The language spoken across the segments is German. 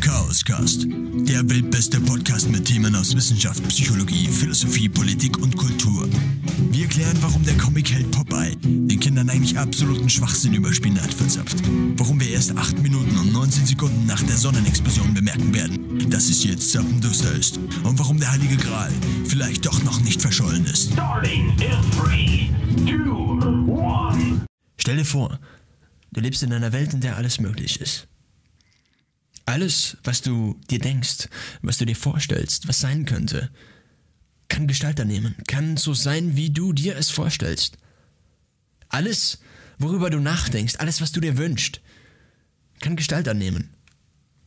Chaoscast, der weltbeste Podcast mit Themen aus Wissenschaft, Psychologie, Philosophie, Politik und Kultur. Wir klären, warum der Comic-Held Popeye den Kindern eigentlich absoluten Schwachsinn über Spinat verzapft. Warum wir erst 8 Minuten und 19 Sekunden nach der Sonnenexplosion bemerken werden, dass es jetzt zappenduster ist. Und warum der Heilige Gral vielleicht doch noch nicht verschollen ist. Starting in 3, 2, 1. Stell dir vor, du lebst in einer Welt, in der alles möglich ist. Alles, was du dir denkst, was du dir vorstellst, was sein könnte, kann Gestalt annehmen, kann so sein, wie du dir es vorstellst. Alles, worüber du nachdenkst, alles, was du dir wünschst, kann Gestalt annehmen.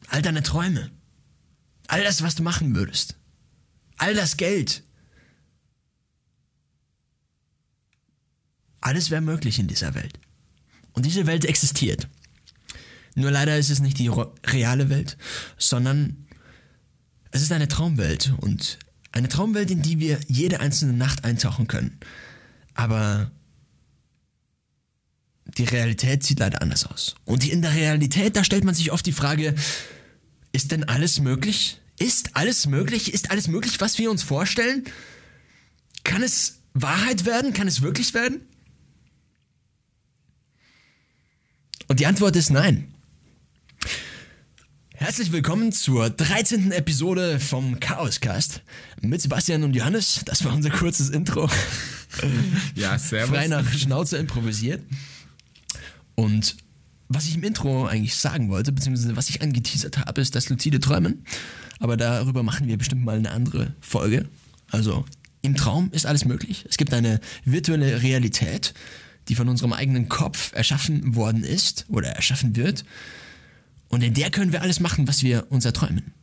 All deine Träume, all das, was du machen würdest, all das Geld. Alles wäre möglich in dieser Welt. Und diese Welt existiert. Nur leider ist es nicht die reale Welt, sondern es ist eine Traumwelt und eine Traumwelt, in die wir jede einzelne Nacht eintauchen können. Aber die Realität sieht leider anders aus. Und in der Realität, da stellt man sich oft die Frage, ist denn alles möglich? Ist alles möglich? Ist alles möglich, was wir uns vorstellen? Kann es Wahrheit werden? Kann es wirklich werden? Und die Antwort ist nein. Herzlich willkommen zur 13. Episode vom Chaoscast mit Sebastian und Johannes. Das war unser kurzes Intro. Ja, servus. Frei nach Schnauze improvisiert. Und was ich im Intro eigentlich sagen wollte, beziehungsweise was ich angeteasert habe, ist das luzide Träumen. Aber darüber machen wir bestimmt mal eine andere Folge. Also im Traum ist alles möglich. Es gibt eine virtuelle Realität, die von unserem eigenen Kopf erschaffen worden ist oder erschaffen wird. Und in der können wir alles machen, was wir uns erträumen.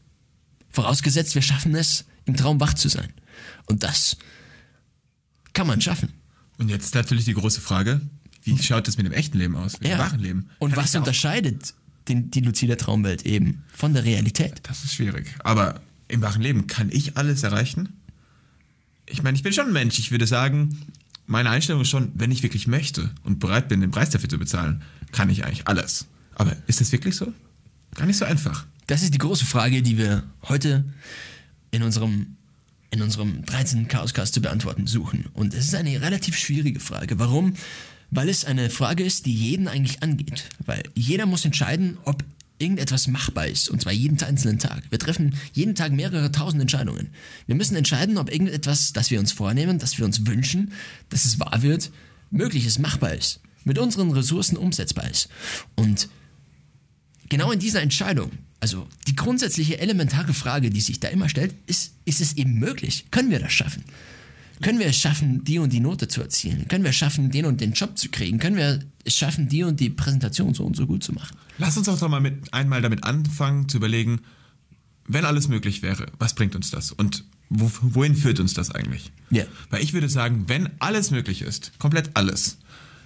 Vorausgesetzt, wir schaffen es, im Traum wach zu sein. Und das kann man schaffen. Und jetzt natürlich die große Frage, wie schaut das mit dem echten Leben aus, mit dem wahren Leben? Und Kann was unterscheidet den, die luzide Traumwelt eben von der Realität? Das ist schwierig. Aber im wahren Leben, kann ich alles erreichen? Ich meine, ich bin schon ein Mensch. Ich würde sagen, meine Einstellung ist schon, wenn ich wirklich möchte und bereit bin, den Preis dafür zu bezahlen, kann ich eigentlich alles. Aber ist das wirklich so? Gar nicht so einfach. Das ist die große Frage, die wir heute in unserem, in unserem 13. Chaoscast zu beantworten suchen. Und es ist eine relativ schwierige Frage. Warum? Weil es eine Frage ist, die jeden eigentlich angeht. Weil jeder muss entscheiden, ob irgendetwas machbar ist. Und zwar jeden einzelnen Tag. Wir treffen jeden Tag mehrere tausend Entscheidungen. Wir müssen entscheiden, ob irgendetwas, das wir uns vornehmen, das wir uns wünschen, dass es wahr wird, möglich ist, machbar ist. Mit unseren Ressourcen umsetzbar ist. Und genau in dieser Entscheidung, also die grundsätzliche elementare Frage, die sich da immer stellt, ist, ist es eben möglich? Können wir das schaffen? Können wir es schaffen, die und die Note zu erzielen? Können wir es schaffen, den und den Job zu kriegen? Können wir es schaffen, die und die Präsentation so und so gut zu machen? Lass uns auch doch mal mit, einmal damit anfangen zu überlegen, wenn alles möglich wäre, was bringt uns das? Und wo, wohin führt uns das eigentlich? Ja. Weil ich würde sagen, wenn alles möglich ist, komplett alles,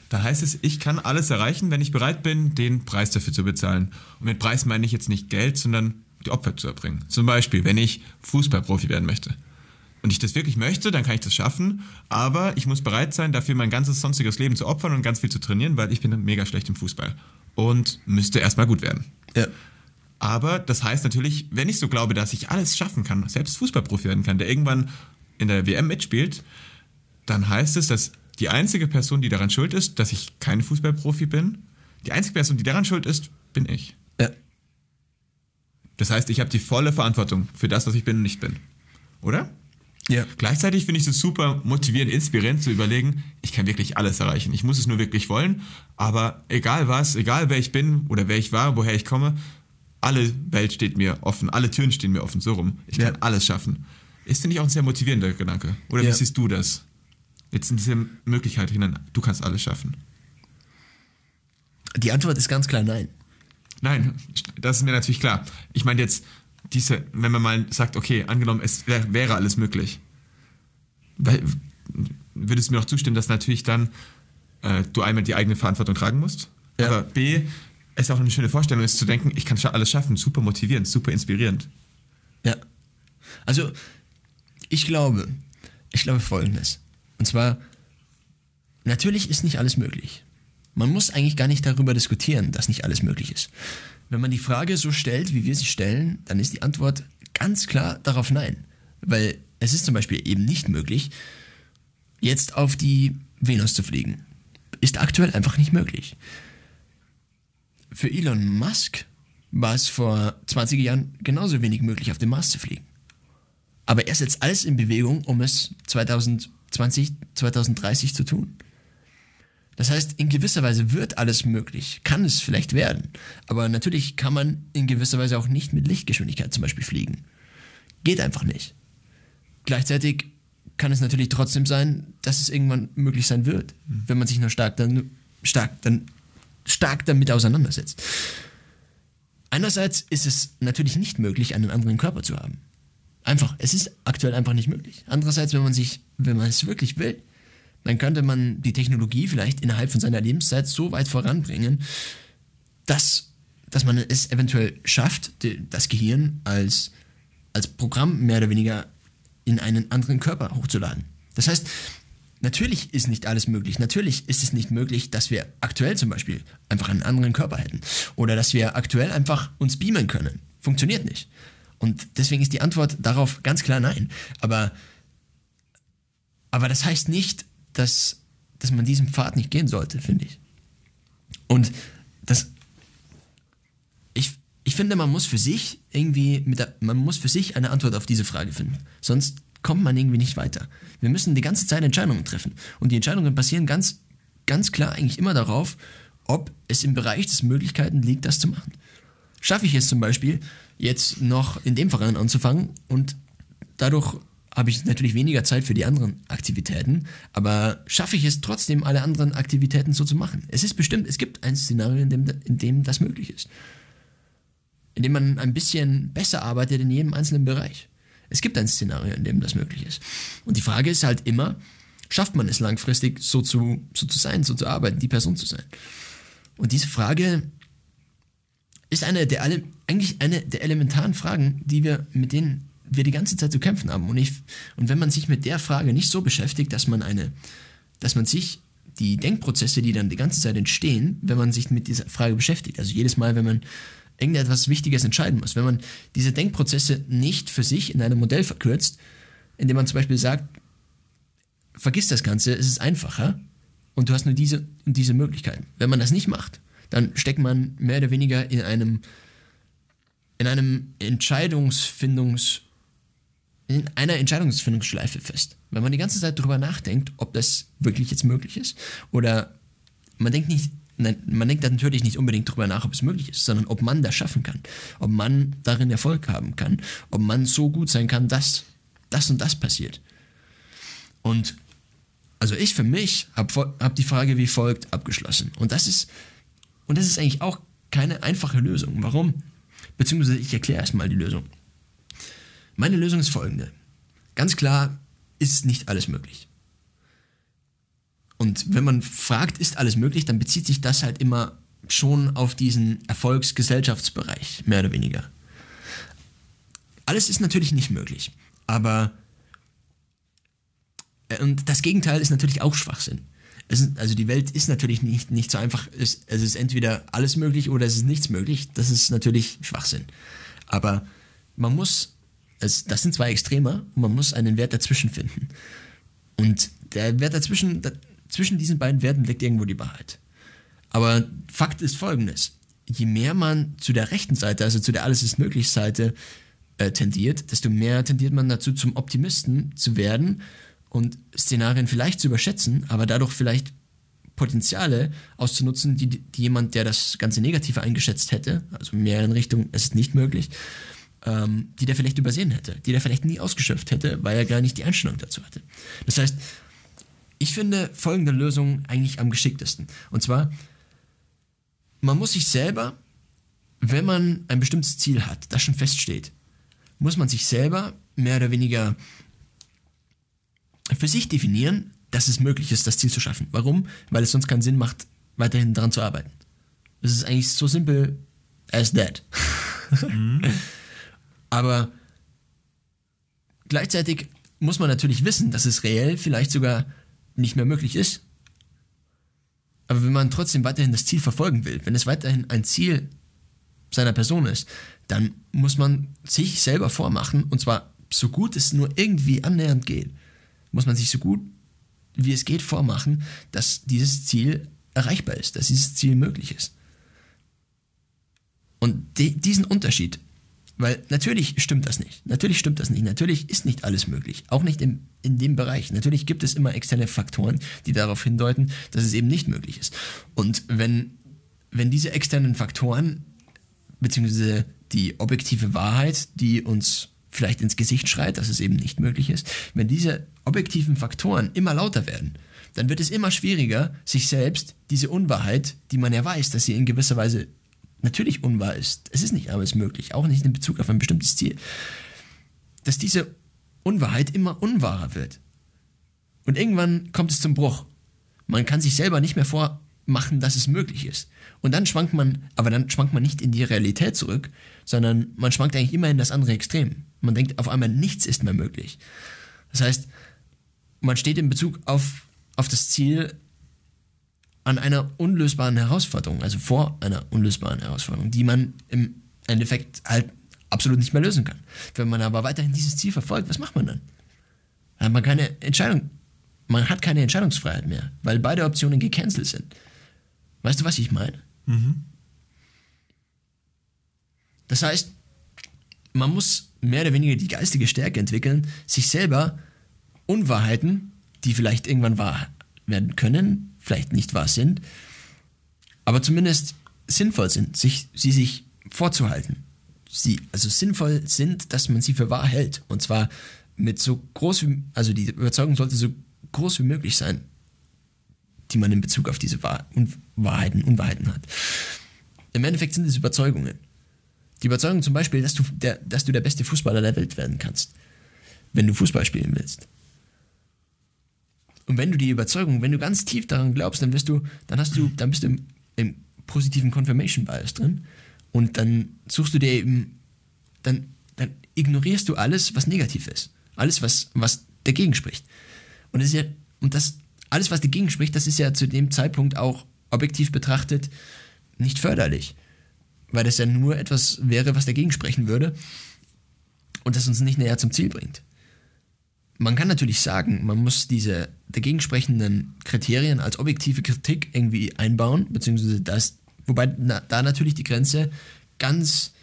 dann heißt es, ich kann alles erreichen, wenn ich bereit bin, den Preis dafür zu bezahlen. Und mit Preis meine ich jetzt nicht Geld, sondern die Opfer zu erbringen. Zum Beispiel, wenn ich Fußballprofi werden möchte. Und ich das wirklich möchte, dann kann ich das schaffen, aber ich muss bereit sein, dafür mein ganzes sonstiges Leben zu opfern und ganz viel zu trainieren, weil ich bin mega schlecht im Fußball. Und müsste erstmal gut werden. Ja. Aber das heißt natürlich, wenn ich so glaube, dass ich alles schaffen kann, selbst Fußballprofi werden kann, der irgendwann in der WM mitspielt, dann heißt es, dass die einzige Person, die daran schuld ist, dass ich kein Fußballprofi bin, die einzige Person, die daran schuld ist, bin ich. Ja. Das heißt, ich habe die volle Verantwortung für das, was ich bin und nicht bin. Oder? Ja. Gleichzeitig finde ich es super motivierend, inspirierend zu überlegen, ich kann wirklich alles erreichen. Ich muss es nur wirklich wollen, aber egal was, egal wer ich bin oder wer ich war, woher ich komme, alle Welt steht mir offen, alle Türen stehen mir offen, so rum. Ich kann Ja. alles schaffen. Ist, finde ich, auch ein sehr motivierender Gedanke. Oder Ja. wie siehst du das? Jetzt in diese Möglichkeit hinein, du kannst alles schaffen. Die Antwort ist ganz klar nein. Nein, das ist mir natürlich klar. Ich meine jetzt, diese, wenn man mal sagt, okay, angenommen, es wär, wäre alles möglich, weil, würdest du mir auch zustimmen, dass natürlich dann äh, du einmal die eigene Verantwortung tragen musst, Ja. aber B, es auch eine schöne Vorstellung ist zu denken, ich kann alles schaffen, super motivierend, super inspirierend. Ja. Also, ich glaube, ich glaube folgendes. Und zwar, natürlich ist nicht alles möglich. Man muss eigentlich gar nicht darüber diskutieren, dass nicht alles möglich ist. Wenn man die Frage so stellt, wie wir sie stellen, dann ist die Antwort ganz klar darauf nein. Weil es ist zum Beispiel eben nicht möglich, jetzt auf die Venus zu fliegen. Ist aktuell einfach nicht möglich. Für Elon Musk war es vor 20 Jahren genauso wenig möglich, auf den Mars zu fliegen. Aber er setzt alles in Bewegung, um es 2020, 2030 zu tun. Das heißt, in gewisser Weise wird alles möglich, kann es vielleicht werden. Aber natürlich kann man in gewisser Weise auch nicht mit Lichtgeschwindigkeit zum Beispiel fliegen. Geht einfach nicht. Gleichzeitig kann es natürlich trotzdem sein, dass es irgendwann möglich sein wird, wenn man sich nur stark, dann, stark, dann, stark damit auseinandersetzt. Einerseits ist es natürlich nicht möglich, einen anderen Körper zu haben. Einfach, es ist aktuell einfach nicht möglich. Andererseits, wenn man sich, wenn man es wirklich will, dann könnte man die Technologie vielleicht innerhalb von seiner Lebenszeit so weit voranbringen, dass, dass man es eventuell schafft, das Gehirn als, als Programm mehr oder weniger in einen anderen Körper hochzuladen. Das heißt, natürlich ist nicht alles möglich. Natürlich ist es nicht möglich, dass wir aktuell zum Beispiel einfach einen anderen Körper hätten. Oder dass wir aktuell einfach uns beamen können. Funktioniert nicht. Und deswegen ist die Antwort darauf ganz klar nein. Aber, aber das heißt nicht, dass, dass man diesen Pfad nicht gehen sollte, finde ich. Und das, ich, ich finde, man muss für sich irgendwie, mit der, man muss für sich eine Antwort auf diese Frage finden. Sonst kommt man irgendwie nicht weiter. Wir müssen die ganze Zeit Entscheidungen treffen. Und die Entscheidungen basieren ganz, ganz klar eigentlich immer darauf, ob es im Bereich des Möglichkeiten liegt, das zu machen. Schaffe ich es zum Beispiel, jetzt noch in dem Verein anzufangen und dadurch habe ich natürlich weniger Zeit für die anderen Aktivitäten, aber schaffe ich es trotzdem, alle anderen Aktivitäten so zu machen? Es ist bestimmt, es gibt ein Szenario, in dem, in dem das möglich ist. In dem man ein bisschen besser arbeitet in jedem einzelnen Bereich. Es gibt ein Szenario, in dem das möglich ist. Und die Frage ist halt immer, schafft man es langfristig so zu, so zu sein, so zu arbeiten, die Person zu sein? Und diese Frage ist eine der, eigentlich eine der elementaren Fragen, die wir, mit denen wir die ganze Zeit zu kämpfen haben. Und, ich, und wenn man sich mit der Frage nicht so beschäftigt, dass man eine, dass man sich die Denkprozesse, die dann die ganze Zeit entstehen, wenn man sich mit dieser Frage beschäftigt, also jedes Mal, wenn man irgendetwas Wichtiges entscheiden muss, wenn man diese Denkprozesse nicht für sich in einem Modell verkürzt, indem man zum Beispiel sagt, vergiss das Ganze, es ist einfacher und du hast nur diese und diese Möglichkeiten. Wenn man das nicht macht, dann steckt man mehr oder weniger in einem in einem Entscheidungsfindungs in einer Entscheidungsfindungsschleife fest. Wenn man die ganze Zeit darüber nachdenkt, ob das wirklich jetzt möglich ist oder man denkt nicht man denkt natürlich nicht unbedingt darüber nach, ob es möglich ist, sondern ob man das schaffen kann, ob man darin Erfolg haben kann, ob man so gut sein kann, dass das und das passiert. Und also ich für mich habe hab die Frage wie folgt abgeschlossen. Und das ist und das ist eigentlich auch keine einfache Lösung. Warum? Beziehungsweise ich erkläre erstmal die Lösung. Meine Lösung ist folgende. Ganz klar ist nicht alles möglich. Und wenn man fragt, ist alles möglich, dann bezieht sich das halt immer schon auf diesen Erfolgsgesellschaftsbereich, mehr oder weniger. Alles ist natürlich nicht möglich, aber äh, und das Gegenteil ist natürlich auch Schwachsinn. Ist, also die Welt ist natürlich nicht, nicht so einfach, es, es ist entweder alles möglich oder es ist nichts möglich. Das ist natürlich Schwachsinn. Aber man muss, es, das sind zwei Extremer und man muss einen Wert dazwischen finden. Und der Wert dazwischen, zwischen diesen beiden Werten liegt irgendwo die Wahrheit. Aber Fakt ist folgendes. Je mehr man zu der rechten Seite, also zu der Alles ist möglich Seite, äh, tendiert, desto mehr tendiert man dazu, zum Optimisten zu werden und Szenarien vielleicht zu überschätzen, aber dadurch vielleicht Potenziale auszunutzen, die, die jemand, der das Ganze Negative eingeschätzt hätte, also mehr in Richtung, es ist nicht möglich, ähm, die der vielleicht übersehen hätte, die der vielleicht nie ausgeschöpft hätte, weil er gar nicht die Einstellung dazu hatte. Das heißt, ich finde folgende Lösung eigentlich am geschicktesten. Und zwar, man muss sich selber, wenn man ein bestimmtes Ziel hat, das schon feststeht, muss man sich selber mehr oder weniger für sich definieren, dass es möglich ist, das Ziel zu schaffen. Warum? Weil es sonst keinen Sinn macht, weiterhin daran zu arbeiten. Es ist eigentlich so simpel as that. Mhm. Aber gleichzeitig muss man natürlich wissen, dass es reell vielleicht sogar nicht mehr möglich ist. Aber wenn man trotzdem weiterhin das Ziel verfolgen will, wenn es weiterhin ein Ziel seiner Person ist, dann muss man sich selber vormachen, und zwar so gut es nur irgendwie annähernd geht, muss man sich so gut wie es geht vormachen, dass dieses Ziel erreichbar ist, dass dieses Ziel möglich ist. Und die, diesen Unterschied, weil natürlich stimmt das nicht, natürlich stimmt das nicht, natürlich ist nicht alles möglich, auch nicht im, in dem Bereich. Natürlich gibt es immer externe Faktoren, die darauf hindeuten, dass es eben nicht möglich ist. Und wenn, wenn diese externen Faktoren, beziehungsweise die objektive Wahrheit, die uns vielleicht ins Gesicht schreit, dass es eben nicht möglich ist, wenn diese objektiven Faktoren immer lauter werden, dann wird es immer schwieriger, sich selbst diese Unwahrheit, die man ja weiß, dass sie in gewisser Weise natürlich unwahr ist, es ist nicht alles möglich, auch nicht in Bezug auf ein bestimmtes Ziel, dass diese Unwahrheit immer unwahrer wird. Und irgendwann kommt es zum Bruch. Man kann sich selber nicht mehr vormachen, dass es möglich ist. Und dann schwankt man, aber dann schwankt man nicht in die Realität zurück, sondern man schwankt eigentlich immer in das andere Extrem. Man denkt auf einmal, nichts ist mehr möglich. Das heißt, man steht in Bezug auf, auf das Ziel an einer unlösbaren Herausforderung, also vor einer unlösbaren Herausforderung, die man im Endeffekt halt absolut nicht mehr lösen kann. Wenn man aber weiterhin dieses Ziel verfolgt, was macht man dann? Dann hat man keine Entscheidung, man hat keine Entscheidungsfreiheit mehr, weil beide Optionen gecancelt sind. Weißt du, was ich meine? Das heißt, man muss mehr oder weniger die geistige Stärke entwickeln, sich selber Unwahrheiten, die vielleicht irgendwann wahr werden können, vielleicht nicht wahr sind, aber zumindest sinnvoll sind, sich, sie sich vorzuhalten. Sie also sinnvoll sind, dass man sie für wahr hält. Und zwar mit so groß wie, also die Überzeugung sollte so groß wie möglich sein, die man in Bezug auf diese Wahr Wahrheiten, Unwahrheiten hat. Im Endeffekt sind es Überzeugungen. Die Überzeugung zum Beispiel, dass du, der, dass du der beste Fußballer der Welt werden kannst, wenn du Fußball spielen willst. Und wenn du die Überzeugung, wenn du ganz tief daran glaubst, dann wirst du, dann hast du, dann bist du im, im positiven Confirmation Bias drin und dann suchst du dir eben, dann, dann ignorierst du alles, was negativ ist, alles, was, was dagegen spricht. Und das ist ja, und das, alles, was dagegen spricht, das ist ja zu dem Zeitpunkt auch objektiv betrachtet nicht förderlich weil das ja nur etwas wäre, was dagegen sprechen würde und das uns nicht näher zum Ziel bringt. Man kann natürlich sagen, man muss diese dagegen sprechenden Kriterien als objektive Kritik irgendwie einbauen, beziehungsweise das, wobei na, da natürlich die Grenze ganz,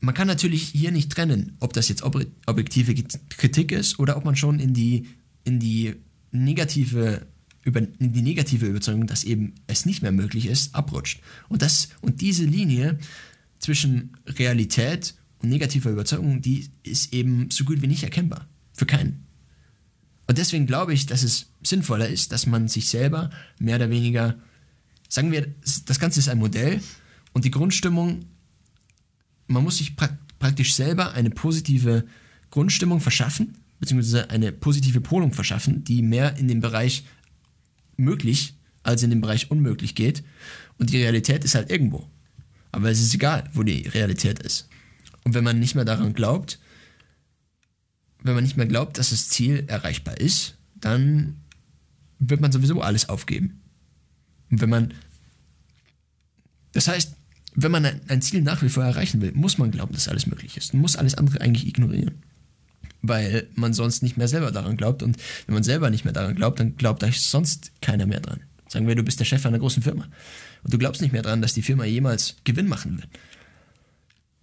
man kann natürlich hier nicht trennen, ob das jetzt ob, objektive Kritik ist oder ob man schon in die, in die negative über die negative Überzeugung, dass eben es nicht mehr möglich ist, abrutscht. Und, das, und diese Linie zwischen Realität und negativer Überzeugung, die ist eben so gut wie nicht erkennbar. Für keinen. Und deswegen glaube ich, dass es sinnvoller ist, dass man sich selber mehr oder weniger, sagen wir, das Ganze ist ein Modell und die Grundstimmung, man muss sich pra praktisch selber eine positive Grundstimmung verschaffen, beziehungsweise eine positive Polung verschaffen, die mehr in den Bereich möglich als in den Bereich unmöglich geht. Und die Realität ist halt irgendwo. Aber es ist egal, wo die Realität ist. Und wenn man nicht mehr daran glaubt, wenn man nicht mehr glaubt, dass das Ziel erreichbar ist, dann wird man sowieso alles aufgeben. Und wenn man, das heißt, wenn man ein Ziel nach wie vor erreichen will, muss man glauben, dass alles möglich ist. Man muss alles andere eigentlich ignorieren weil man sonst nicht mehr selber daran glaubt. Und wenn man selber nicht mehr daran glaubt, dann glaubt euch sonst keiner mehr dran. Sagen wir, du bist der Chef einer großen Firma und du glaubst nicht mehr dran, dass die Firma jemals Gewinn machen wird.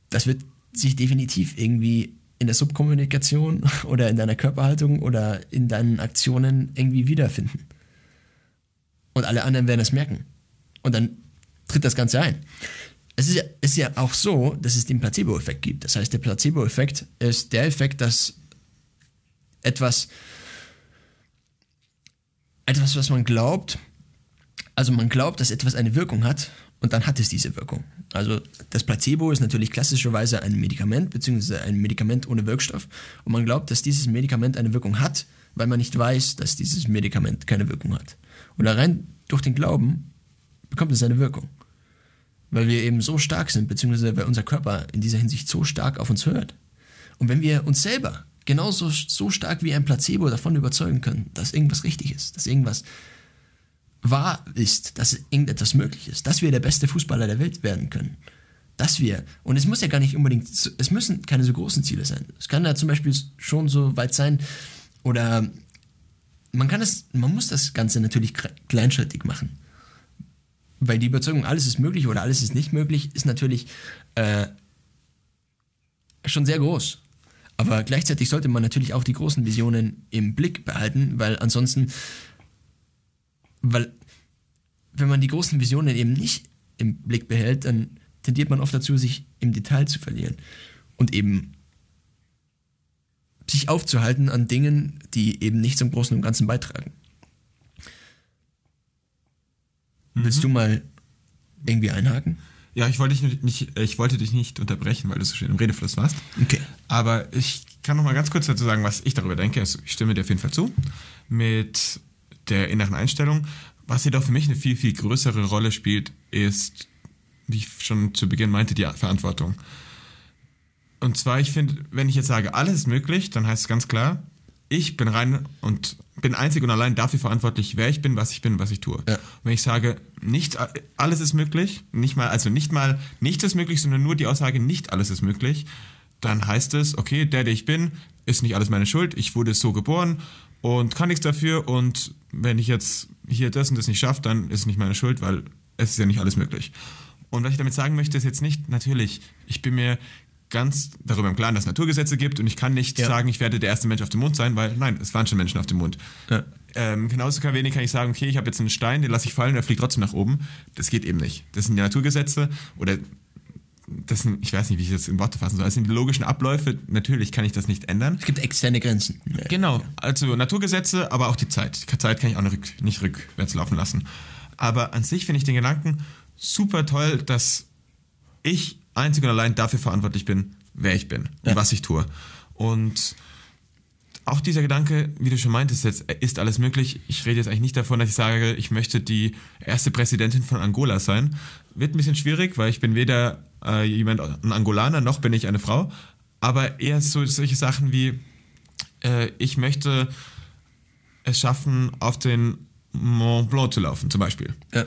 Das wird sich definitiv irgendwie in der Subkommunikation oder in deiner Körperhaltung oder in deinen Aktionen irgendwie wiederfinden. Und alle anderen werden es merken. Und dann tritt das Ganze ein. Es ist, ja, ist ja auch so, dass es den Placebo-Effekt gibt. Das heißt, der Placebo-Effekt ist der Effekt, dass etwas, etwas, was man glaubt, also man glaubt, dass etwas eine Wirkung hat und dann hat es diese Wirkung. Also das Placebo ist natürlich klassischerweise ein Medikament, beziehungsweise ein Medikament ohne Wirkstoff. Und man glaubt, dass dieses Medikament eine Wirkung hat, weil man nicht weiß, dass dieses Medikament keine Wirkung hat. Und rein durch den Glauben bekommt es eine Wirkung. Weil wir eben so stark sind, beziehungsweise weil unser Körper in dieser Hinsicht so stark auf uns hört. Und wenn wir uns selber genauso so stark wie ein Placebo davon überzeugen können, dass irgendwas richtig ist, dass irgendwas wahr ist, dass irgendetwas möglich ist, dass wir der beste Fußballer der Welt werden können. Dass wir, und es muss ja gar nicht unbedingt, es müssen keine so großen Ziele sein. Es kann ja zum Beispiel schon so weit sein, oder man kann es, man muss das Ganze natürlich kle- kleinschrittig machen. Weil die Überzeugung, alles ist möglich oder alles ist nicht möglich, ist natürlich äh, schon sehr groß. Aber gleichzeitig sollte man natürlich auch die großen Visionen im Blick behalten, weil ansonsten, weil wenn man die großen Visionen eben nicht im Blick behält, dann tendiert man oft dazu, sich im Detail zu verlieren und eben sich aufzuhalten an Dingen, die eben nicht zum Großen und Ganzen beitragen. Willst du mal irgendwie einhaken? Ja, ich wollte dich nicht, ich wollte dich nicht unterbrechen, weil du so schön im Redefluss warst. Okay. Aber ich kann noch mal ganz kurz dazu sagen, was ich darüber denke. Also ich stimme dir auf jeden Fall zu mit der inneren Einstellung. Was jedoch für mich eine viel, viel größere Rolle spielt, ist, wie ich schon zu Beginn meinte, die Verantwortung. Und zwar, ich finde, wenn ich jetzt sage, alles ist möglich, dann heißt es ganz klar, ich bin rein und bin einzig und allein dafür verantwortlich, wer ich bin, was ich bin, was ich tue. Ja. Und wenn ich sage, nicht alles ist möglich, nicht mal, also nicht mal nichts ist möglich, sondern nur die Aussage, nicht alles ist möglich, dann heißt es, okay, der, der ich bin, ist nicht alles meine Schuld, ich wurde so geboren und kann nichts dafür und wenn ich jetzt hier das und das nicht schaffe, dann ist es nicht meine Schuld, weil es ist ja nicht alles möglich. Und was ich damit sagen möchte, ist jetzt nicht, natürlich, ich bin mir ganz darüber im Klaren, dass es Naturgesetze gibt und ich kann nicht Ja. sagen, ich werde der erste Mensch auf dem Mond sein, weil nein, es waren schon Menschen auf dem Mond. Ja. Ähm, genauso wenig kann ich sagen, okay, ich habe jetzt einen Stein, den lasse ich fallen, der fliegt trotzdem nach oben. Das geht eben nicht. Das sind die Naturgesetze oder das sind, ich weiß nicht, wie ich das in Worte fassen soll. Das sind die logischen Abläufe. Natürlich kann ich das nicht ändern. Es gibt externe Grenzen. Genau, also Naturgesetze, aber auch die Zeit. Die Zeit kann ich auch nicht, nicht rückwärts laufen lassen. Aber an sich finde ich den Gedanken super toll, dass ich einzig und allein dafür verantwortlich bin, wer ich bin und Ja. was ich tue. Und auch dieser Gedanke, wie du schon meintest, jetzt ist alles möglich. Ich rede jetzt eigentlich nicht davon, dass ich sage, ich möchte die erste Präsidentin von Angola sein. Wird ein bisschen schwierig, weil ich bin weder äh, jemand, ein Angolaner, noch bin ich eine Frau. Aber eher so solche Sachen wie, äh, ich möchte es schaffen, auf den Mont Blanc zu laufen, zum Beispiel. Ja.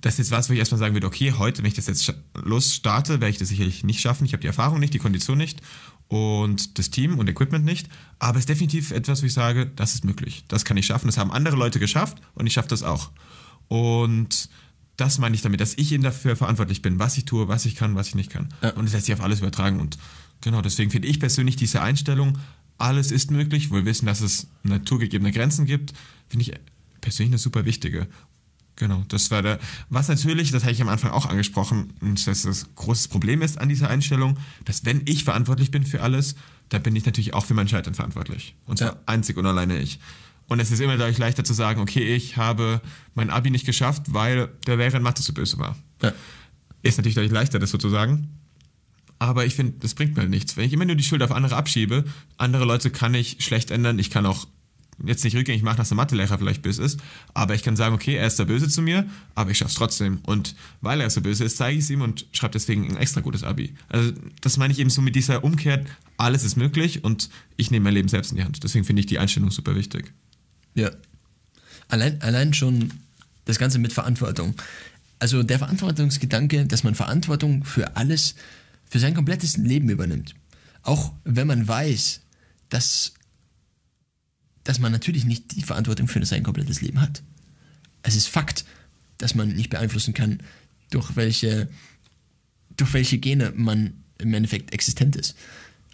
Das ist jetzt was, wo ich erstmal sagen würde, okay, heute, wenn ich das jetzt losstarte, werde ich das sicherlich nicht schaffen. Ich habe die Erfahrung nicht, die Kondition nicht und das Team und Equipment nicht. Aber es ist definitiv etwas, wo ich sage, das ist möglich. Das kann ich schaffen. Das haben andere Leute geschafft und ich schaffe das auch. Und das meine ich damit, dass ich eben dafür verantwortlich bin, was ich tue, was ich kann, was ich nicht kann. Ja. Und das lässt sich auf alles übertragen. Und genau deswegen finde ich persönlich diese Einstellung, alles ist möglich, wohl wissen, dass es naturgegebene Grenzen gibt, finde ich persönlich eine super wichtige. Genau, das war der. Was natürlich, das habe ich am Anfang auch angesprochen, und dass das großes Problem ist an dieser Einstellung, dass wenn ich verantwortlich bin für alles, dann bin ich natürlich auch für mein Scheitern verantwortlich. Und zwar Ja. einzig und alleine ich. Und es ist immer dadurch leichter zu sagen, okay, ich habe mein Abi nicht geschafft, weil der Lehrer in Mathe so böse war. Ja. Ist natürlich dadurch leichter, das so zu sagen. Aber ich finde, das bringt mir nichts. Wenn ich immer nur die Schuld auf andere abschiebe, andere Leute kann ich schlecht ändern. Ich kann auch jetzt nicht rückgängig machen, dass der Mathelehrer vielleicht böse ist. Aber ich kann sagen, okay, er ist da böse zu mir, aber ich schaff's trotzdem. Und weil er so böse ist, zeige ich es ihm und schreibe deswegen ein extra gutes Abi. Also das meine ich eben so mit dieser Umkehr, alles ist möglich und ich nehme mein Leben selbst in die Hand. Deswegen finde ich die Einstellung super wichtig. Ja. Allein, allein schon das Ganze mit Verantwortung. Also der Verantwortungsgedanke, dass man Verantwortung für alles, für sein komplettes Leben übernimmt. Auch wenn man weiß, dass, dass man natürlich nicht die Verantwortung für sein komplettes Leben hat. Es ist Fakt, dass man nicht beeinflussen kann, durch welche, durch welche Gene man im Endeffekt existent ist.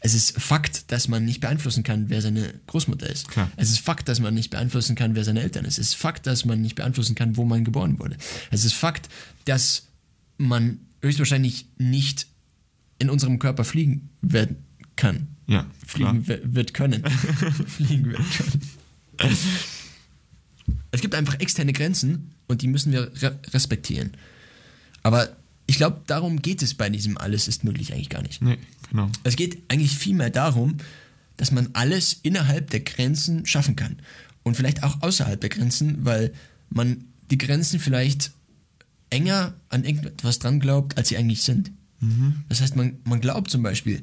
Es ist Fakt, dass man nicht beeinflussen kann, wer seine Großmutter ist. Klar. Es ist Fakt, dass man nicht beeinflussen kann, wer seine Eltern ist. Es ist Fakt, dass man nicht beeinflussen kann, wo man geboren wurde. Es ist Fakt, dass man höchstwahrscheinlich nicht in unserem Körper fliegen werden kann. Ja, Fliegen wird können. fliegen wird können. Es gibt einfach externe Grenzen und die müssen wir re respektieren. Aber ich glaube, darum geht es bei diesem Alles ist möglich eigentlich gar nicht. Nee, genau. Es geht eigentlich vielmehr darum, dass man alles innerhalb der Grenzen schaffen kann. Und vielleicht auch außerhalb der Grenzen, weil man die Grenzen vielleicht enger an irgendetwas dran glaubt, als sie eigentlich sind. Das heißt, man, man glaubt zum Beispiel,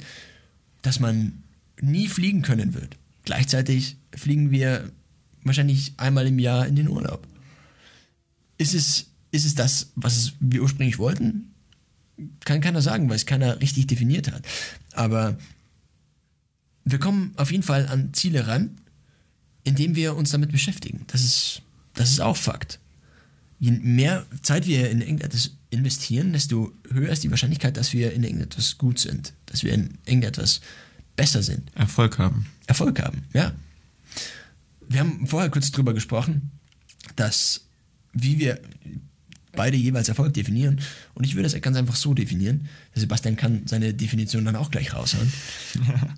dass man nie fliegen können wird. Gleichzeitig fliegen wir wahrscheinlich einmal im Jahr in den Urlaub. ist es, ist es das, was wir ursprünglich wollten? Kann keiner sagen, weil es keiner richtig definiert hat. Aber wir kommen auf jeden Fall an Ziele ran, indem wir uns damit beschäftigen. Das ist, das ist auch Fakt. Je mehr Zeit wir in irgendetwas investieren, desto höher ist die Wahrscheinlichkeit, dass wir in irgendetwas gut sind, dass wir in irgendetwas besser sind, Erfolg haben. Erfolg haben, ja. Wir haben vorher kurz drüber gesprochen, dass wie wir beide jeweils Erfolg definieren. Und ich würde es ganz einfach so definieren. Sebastian kann seine Definition dann auch gleich raushauen.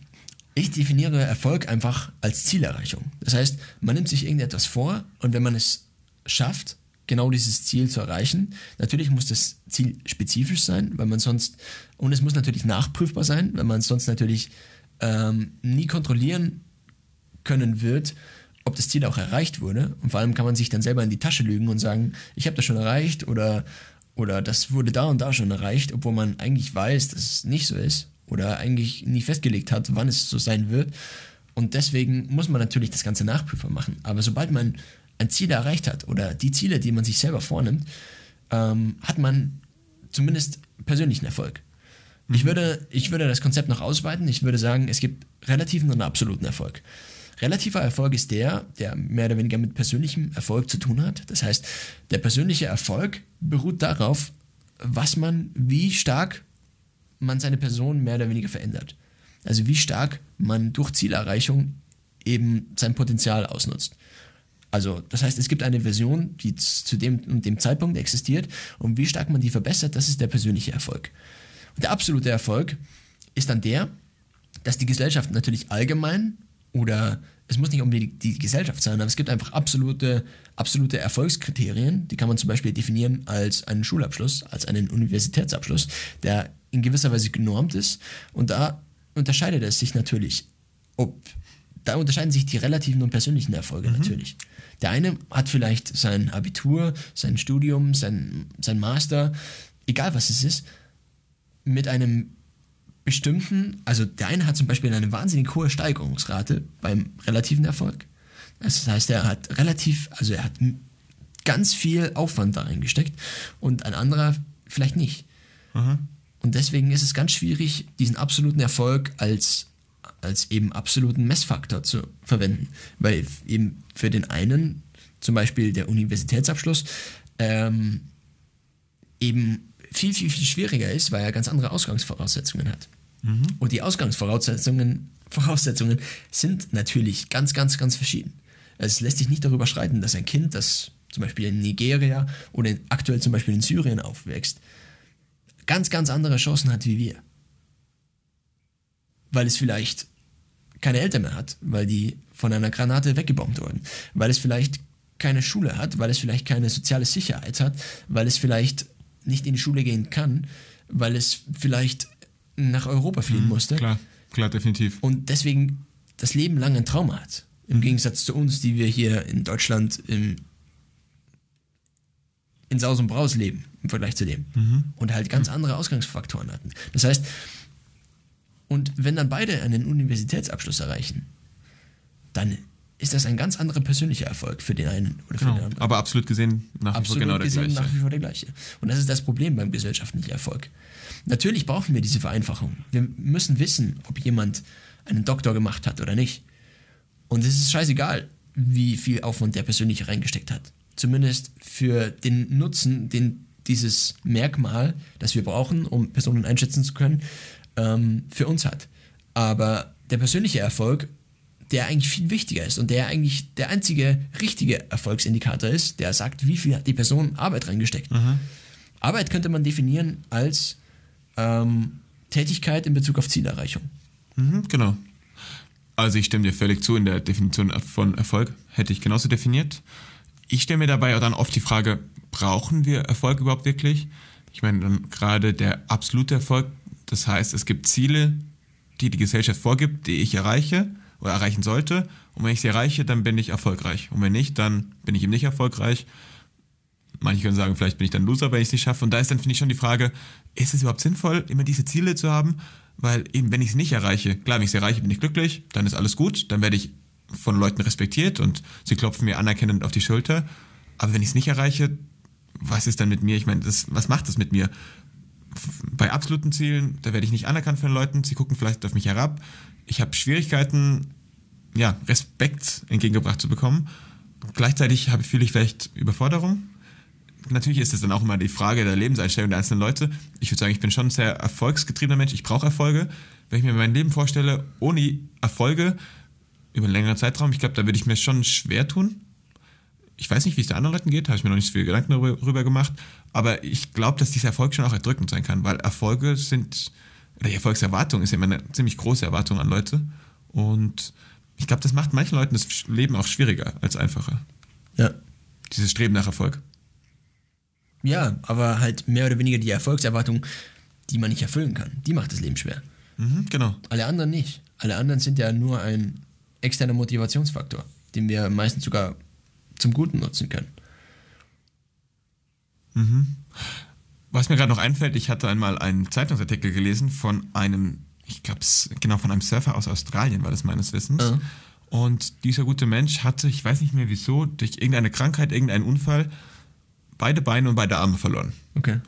Ich definiere Erfolg einfach als Zielerreichung. Das heißt, man nimmt sich irgendetwas vor und wenn man es schafft, genau dieses Ziel zu erreichen, natürlich muss das Ziel spezifisch sein, weil man sonst, und es muss natürlich nachprüfbar sein, weil man sonst natürlich ähm, nie kontrollieren können wird, ob das Ziel auch erreicht wurde. Und vor allem kann man sich dann selber in die Tasche lügen und sagen, ich habe das schon erreicht oder, oder das wurde da und da schon erreicht, obwohl man eigentlich weiß, dass es nicht so ist oder eigentlich nie festgelegt hat, wann es so sein wird. Und deswegen muss man natürlich das Ganze nachprüfbar machen. Aber sobald man ein Ziel erreicht hat oder die Ziele, die man sich selber vornimmt, ähm, hat man zumindest persönlichen Erfolg. Ich, würde, ich würde das Konzept noch ausweiten. Ich würde sagen, es gibt relativen und absoluten Erfolg. Relativer Erfolg ist der, der mehr oder weniger mit persönlichem Erfolg zu tun hat. Das heißt, der persönliche Erfolg beruht darauf, was man, wie stark man seine Person mehr oder weniger verändert. Also wie stark man durch Zielerreichung eben sein Potenzial ausnutzt. Also das heißt, es gibt eine Version, die zu dem und dem Zeitpunkt existiert und wie stark man die verbessert, das ist der persönliche Erfolg. Und der absolute Erfolg ist dann der, dass die Gesellschaft natürlich allgemein oder es muss nicht unbedingt die Gesellschaft sein, aber es gibt einfach absolute, absolute Erfolgskriterien, die kann man zum Beispiel definieren als einen Schulabschluss, als einen Universitätsabschluss, der in gewisser Weise genormt ist. Und da unterscheidet es sich natürlich, ob da unterscheiden sich die relativen und persönlichen Erfolge natürlich. Der eine hat vielleicht sein Abitur, sein Studium, sein, sein Master, egal was es ist, mit einem bestimmten, also der eine hat zum Beispiel eine wahnsinnig hohe Steigerungsrate beim relativen Erfolg. Das heißt, er hat relativ, also er hat ganz viel Aufwand da reingesteckt und ein anderer vielleicht nicht. Und deswegen ist es ganz schwierig, diesen absoluten Erfolg als, als eben absoluten Messfaktor zu verwenden. Weil eben für den einen, zum Beispiel der Universitätsabschluss, ähm, eben viel, viel, viel schwieriger ist, weil er ganz andere Ausgangsvoraussetzungen hat. Und die Ausgangsvoraussetzungen Voraussetzungen sind natürlich ganz, ganz, ganz verschieden. Es lässt sich nicht darüber streiten, dass ein Kind, das zum Beispiel in Nigeria oder in, aktuell zum Beispiel in Syrien aufwächst, ganz, ganz andere Chancen hat wie wir. Weil es vielleicht keine Eltern mehr hat, weil die von einer Granate weggebombt wurden. Weil es vielleicht keine Schule hat, weil es vielleicht keine soziale Sicherheit hat, weil es vielleicht nicht in die Schule gehen kann, weil es vielleicht nach Europa fliehen musste Klar, klar, definitiv. und deswegen das Leben lang ein Trauma hat. Im Gegensatz zu uns, die wir hier in Deutschland im, in Saus und Braus leben, im Vergleich zu dem. Und halt ganz andere Ausgangsfaktoren hatten. Das heißt, und wenn dann beide einen Universitätsabschluss erreichen, dann ist das ein ganz anderer persönlicher Erfolg für den einen oder für den Genau. anderen. Aber absolut gesehen nach wie vor Absolut genau der gesehen gleiche. nach wie vor der gleiche. Und das ist das Problem beim gesellschaftlichen Erfolg. Natürlich brauchen wir diese Vereinfachung. Wir müssen wissen, ob jemand einen Doktor gemacht hat oder nicht. Und es ist scheißegal, wie viel Aufwand der persönlich reingesteckt hat. Zumindest für den Nutzen, den dieses Merkmal, das wir brauchen, um Personen einschätzen zu können, ähm, für uns hat. Aber der persönliche Erfolg, der eigentlich viel wichtiger ist und der eigentlich der einzige richtige Erfolgsindikator ist, der sagt, wie viel hat die Person Arbeit reingesteckt. Arbeit könnte man definieren als ähm, Tätigkeit in Bezug auf Zielerreichung. Mhm, genau. Also ich stimme dir völlig zu, in der Definition von Erfolg hätte ich genauso definiert. Ich stelle mir dabei auch dann oft die Frage, brauchen wir Erfolg überhaupt wirklich? Ich meine, dann gerade der absolute Erfolg, das heißt, es gibt Ziele, die die Gesellschaft vorgibt, die ich erreiche oder erreichen sollte. Und wenn ich sie erreiche, dann bin ich erfolgreich. Und wenn nicht, dann bin ich eben nicht erfolgreich. Manche können sagen, vielleicht bin ich dann Loser, wenn ich es nicht schaffe. Und da ist dann, finde ich, schon die Frage, ist es überhaupt sinnvoll, immer diese Ziele zu haben? Weil eben, wenn ich es nicht erreiche, klar, wenn ich es erreiche, bin ich glücklich, dann ist alles gut, dann werde ich von Leuten respektiert und sie klopfen mir anerkennend auf die Schulter. Aber wenn ich es nicht erreiche, was ist dann mit mir? Ich meine, das, was macht das mit mir? Bei absoluten Zielen, da werde ich nicht anerkannt von den Leuten, sie gucken vielleicht auf mich herab. Ich habe Schwierigkeiten, ja, Respekt entgegengebracht zu bekommen. Gleichzeitig habe, fühle ich vielleicht Überforderung. Natürlich ist es dann auch immer die Frage der Lebenseinstellung der einzelnen Leute. Ich würde sagen, ich bin schon ein sehr erfolgsgetriebener Mensch. Ich brauche Erfolge. Wenn ich mir mein Leben vorstelle, ohne Erfolge über einen längeren Zeitraum, ich glaube, da würde ich mir schon schwer tun. Ich weiß nicht, wie es den anderen Leuten geht, habe ich mir noch nicht so viele Gedanken darüber, darüber gemacht. Aber ich glaube, dass dieser Erfolg schon auch erdrückend sein kann, weil Erfolge sind, oder die Erfolgserwartung ist ja immer eine ziemlich große Erwartung an Leute. Und ich glaube, das macht manchen Leuten das Leben auch schwieriger als einfacher. Ja. Dieses Streben nach Erfolg. Ja, aber halt mehr oder weniger die Erfolgserwartung, die man nicht erfüllen kann, die macht das Leben schwer. Mhm, genau. Alle anderen nicht. Alle anderen sind ja nur ein externer Motivationsfaktor, den wir meistens sogar zum Guten nutzen können. Was mir gerade noch einfällt, ich hatte einmal einen Zeitungsartikel gelesen von einem, ich glaube, genau von einem Surfer aus Australien war das meines Wissens. Ja. Und dieser gute Mensch hatte, ich weiß nicht mehr wieso, durch irgendeine Krankheit, irgendeinen Unfall, beide Beine und beide Arme verloren. Okay.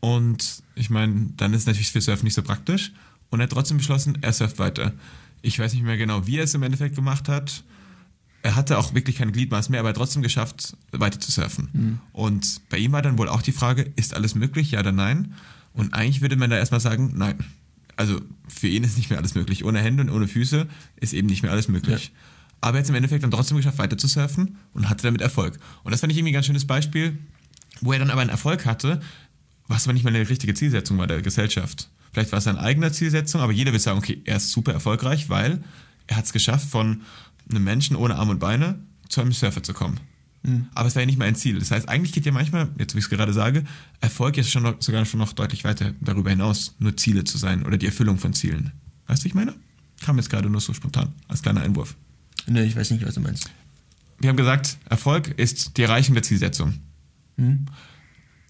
Und ich meine, dann ist natürlich für Surfen nicht so praktisch. Und er hat trotzdem beschlossen, er surft weiter. Ich weiß nicht mehr genau, wie er es im Endeffekt gemacht hat. Er hatte auch wirklich keine Gliedmaß mehr, aber er hat trotzdem geschafft, weiter zu surfen. Und bei ihm war dann wohl auch die Frage, ist alles möglich, ja oder nein? Und eigentlich würde man da erstmal sagen, nein. Also für ihn ist nicht mehr alles möglich. Ohne Hände und ohne Füße ist eben nicht mehr alles möglich. Aber er hat es im Endeffekt dann trotzdem geschafft, weiter zu surfen und hatte damit Erfolg. Und das fand ich irgendwie ein ganz schönes Beispiel, wo er dann aber einen Erfolg hatte, was aber nicht mal eine richtige Zielsetzung war der Gesellschaft. Vielleicht war es seine eigene Zielsetzung, aber jeder will sagen, okay, er ist super erfolgreich, weil er hat es geschafft, von einem Menschen ohne Arme und Beine zu einem Surfer zu kommen. Aber es war ja nicht mal ein Ziel. Das heißt, eigentlich geht ja manchmal, jetzt wie ich es gerade sage, Erfolg jetzt schon noch, sogar schon noch deutlich weiter darüber hinaus, nur Ziele zu sein oder die Erfüllung von Zielen. Weißt du, ich meine? Kam jetzt gerade nur so spontan, als kleiner Einwurf. Ne, ich weiß nicht, was du meinst. Wir haben gesagt, Erfolg ist die Erreichung der Zielsetzung.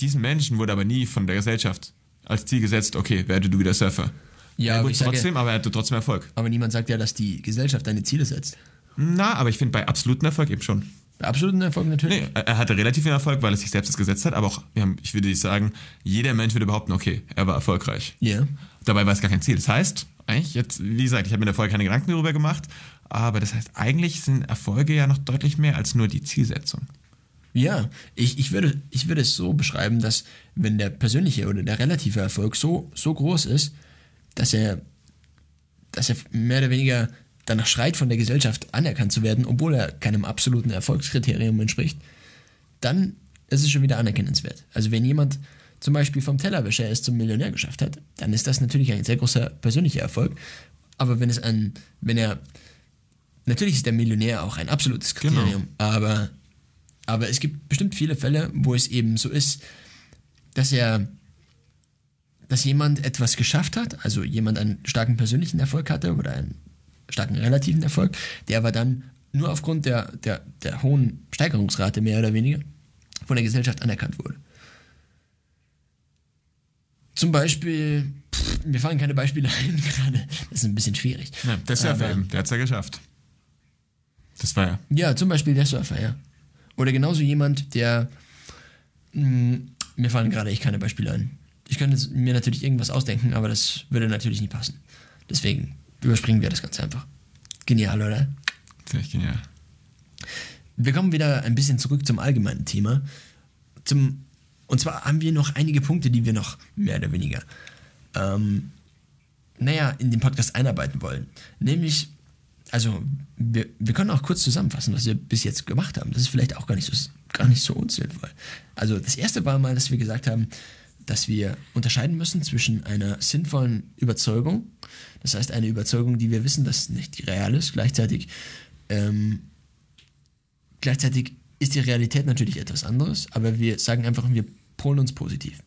Diesen Menschen wurde aber nie von der Gesellschaft als Ziel gesetzt, okay, werde du wieder Surfer. Ja, er aber wurde sage- trotzdem, aber er hatte trotzdem Erfolg. Aber niemand sagt ja, dass die Gesellschaft deine Ziele setzt. Na, aber ich finde bei absoluten Erfolg eben schon. Bei absoluten Erfolg natürlich. Nee, er hatte relativ viel Erfolg, weil er sich selbst das gesetzt hat, aber auch, wir haben, ich würde nicht sagen, jeder Mensch würde behaupten, okay, er war erfolgreich. Ja. Dabei war es gar kein Ziel. Das heißt, eigentlich jetzt, wie gesagt, ich habe mir da vorher keine Gedanken darüber gemacht, aber das heißt, eigentlich sind Erfolge ja noch deutlich mehr als nur die Zielsetzung. Ja, ich, ich, würde, ich würde es so beschreiben, dass wenn der persönliche oder der relative Erfolg so, so groß ist, dass er, dass er mehr oder weniger danach schreit, von der Gesellschaft anerkannt zu werden, obwohl er keinem absoluten Erfolgskriterium entspricht, dann ist es schon wieder anerkennenswert. Also wenn jemand zum Beispiel vom Tellerwäscher es zum Millionär geschafft hat, dann ist das natürlich ein sehr großer persönlicher Erfolg. Aber wenn es ein, wenn er, natürlich ist der Millionär auch ein absolutes Genau. Kriterium, aber, aber es gibt bestimmt viele Fälle, wo es eben so ist, dass er, dass jemand etwas geschafft hat, also jemand einen starken persönlichen Erfolg hatte oder einen starken relativen Erfolg, der aber dann nur aufgrund der, der, der hohen Steigerungsrate mehr oder weniger von der Gesellschaft anerkannt wurde. Zum Beispiel, pff, mir fallen keine Beispiele ein gerade, das ist ein bisschen schwierig. Ja, der Surfer eben, der hat es ja geschafft. Das war ja. Ja, zum Beispiel der Surfer, ja. Oder genauso jemand, der. Mh, mir fallen gerade echt keine Beispiele ein. Ich könnte mir natürlich irgendwas ausdenken, aber das würde natürlich nie passen. Deswegen überspringen wir das Ganze einfach. Genial, oder? Ziemlich genial. Wir kommen wieder ein bisschen zurück zum allgemeinen Thema. Zum, und zwar haben wir noch einige Punkte, die wir noch mehr oder weniger, ähm, naja, in den Podcast einarbeiten wollen. Nämlich, also, wir, wir können auch kurz zusammenfassen, was wir bis jetzt gemacht haben. Das ist vielleicht auch gar nicht so, gar nicht so unsinnvoll. Also, das erste war mal, dass wir gesagt haben, dass wir unterscheiden müssen zwischen einer sinnvollen Überzeugung, das heißt eine Überzeugung, die wir wissen, dass nicht real ist, gleichzeitig ähm, Gleichzeitig ist die Realität natürlich etwas anderes, aber wir sagen einfach, wir polen uns positiv.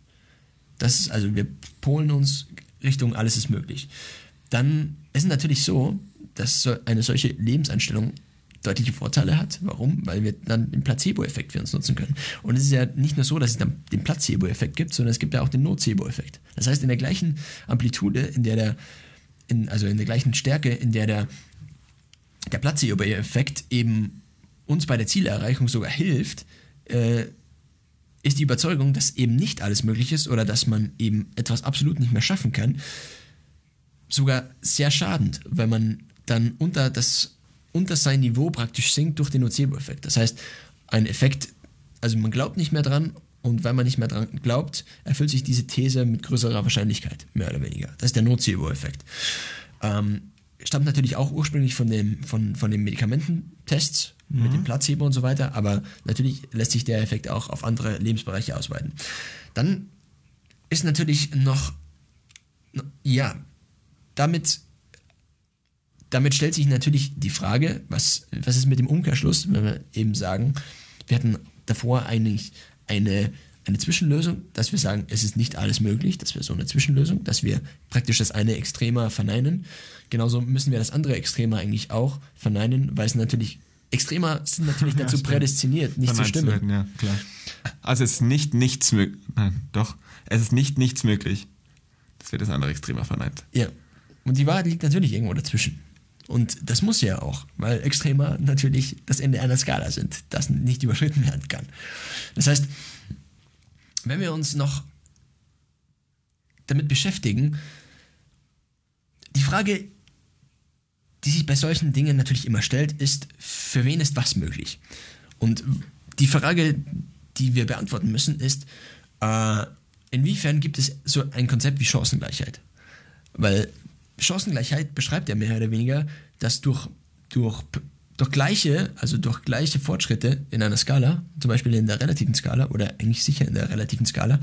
Das ist also, wir polen uns Richtung alles ist möglich. Dann ist es natürlich so, dass so eine solche Lebenseinstellung deutliche Vorteile hat. Warum? Weil wir dann den Placebo-Effekt für uns nutzen können. Und es ist ja nicht nur so, dass es dann den Placebo-Effekt gibt, sondern es gibt ja auch den Nocebo-Effekt. Das heißt, in der gleichen Amplitude, in der der, in, also in der gleichen Stärke, in der der der Placebo-Effekt eben uns bei der Zielerreichung sogar hilft, äh, ist die Überzeugung, dass eben nicht alles möglich ist oder dass man eben etwas absolut nicht mehr schaffen kann, sogar sehr schadend, weil man dann unter, das, unter sein Niveau praktisch sinkt durch den Nocebo-Effekt. Das heißt, ein Effekt, also man glaubt nicht mehr dran und weil man nicht mehr dran glaubt, erfüllt sich diese These mit größerer Wahrscheinlichkeit, mehr oder weniger. Das ist der Nocebo-Effekt. Ähm, stammt natürlich auch ursprünglich von, dem, von, von den Medikamententests mit dem Placebo und so weiter, aber natürlich lässt sich der Effekt auch auf andere Lebensbereiche ausweiten. Dann ist natürlich noch, ja, damit, damit stellt sich natürlich die Frage, was, was ist mit dem Umkehrschluss, wenn wir eben sagen, wir hatten davor eigentlich eine, eine Zwischenlösung, dass wir sagen, es ist nicht alles möglich, das wäre so eine Zwischenlösung, dass wir praktisch das eine Extremer verneinen. Genauso müssen wir das andere Extremer eigentlich auch verneinen, weil es natürlich Extremer sind natürlich Ja, dazu stimmt. prädestiniert, nicht zu stimmen. werden, ja, klar. Also es ist nicht nichts möglich. Nein, doch. Es ist nicht nichts möglich. Das wird das andere Extremer verneint. Ja. Und die Wahrheit liegt natürlich irgendwo dazwischen. Und das muss ja auch, weil Extremer natürlich das Ende einer Skala sind, das nicht überschritten werden kann. Das heißt, wenn wir uns noch damit beschäftigen, die Frage, die sich bei solchen Dingen natürlich immer stellt, ist, für wen ist was möglich? Und die Frage, die wir beantworten müssen, ist, äh, inwiefern gibt es so ein Konzept wie Chancengleichheit? Weil Chancengleichheit beschreibt ja mehr oder weniger, dass durch, durch, durch gleiche, also durch gleiche Fortschritte in einer Skala, zum Beispiel in der relativen Skala oder eigentlich sicher in der relativen Skala,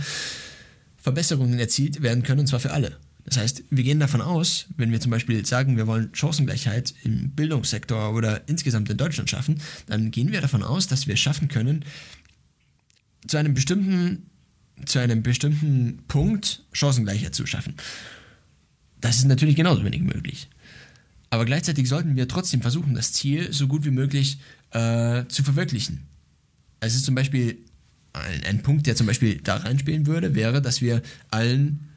Verbesserungen erzielt werden können, und zwar für alle. Das heißt, wir gehen davon aus, wenn wir zum Beispiel sagen, wir wollen Chancengleichheit im Bildungssektor oder insgesamt in Deutschland schaffen, dann gehen wir davon aus, dass wir es schaffen können, zu einem bestimmten, zu einem bestimmten Punkt Chancengleichheit zu schaffen. Das ist natürlich genauso wenig möglich. Aber gleichzeitig sollten wir trotzdem versuchen, das Ziel so gut wie möglich äh, zu verwirklichen. Es ist zum Beispiel ein, ein Punkt, der zum Beispiel da reinspielen würde, wäre, dass wir allen,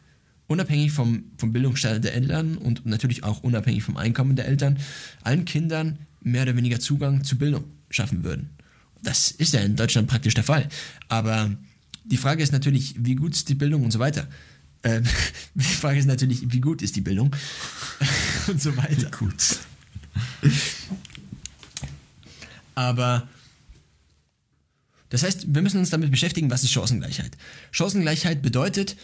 unabhängig vom, vom Bildungsstand der Eltern und natürlich auch unabhängig vom Einkommen der Eltern, allen Kindern mehr oder weniger Zugang zu Bildung schaffen würden. Das ist ja in Deutschland praktisch der Fall. Aber die Frage ist natürlich, wie gut ist die Bildung und so weiter. Ähm, die Frage ist natürlich, wie gut ist die Bildung und so weiter. Gut. Aber das heißt, wir müssen uns damit beschäftigen, was ist Chancengleichheit. Chancengleichheit bedeutet,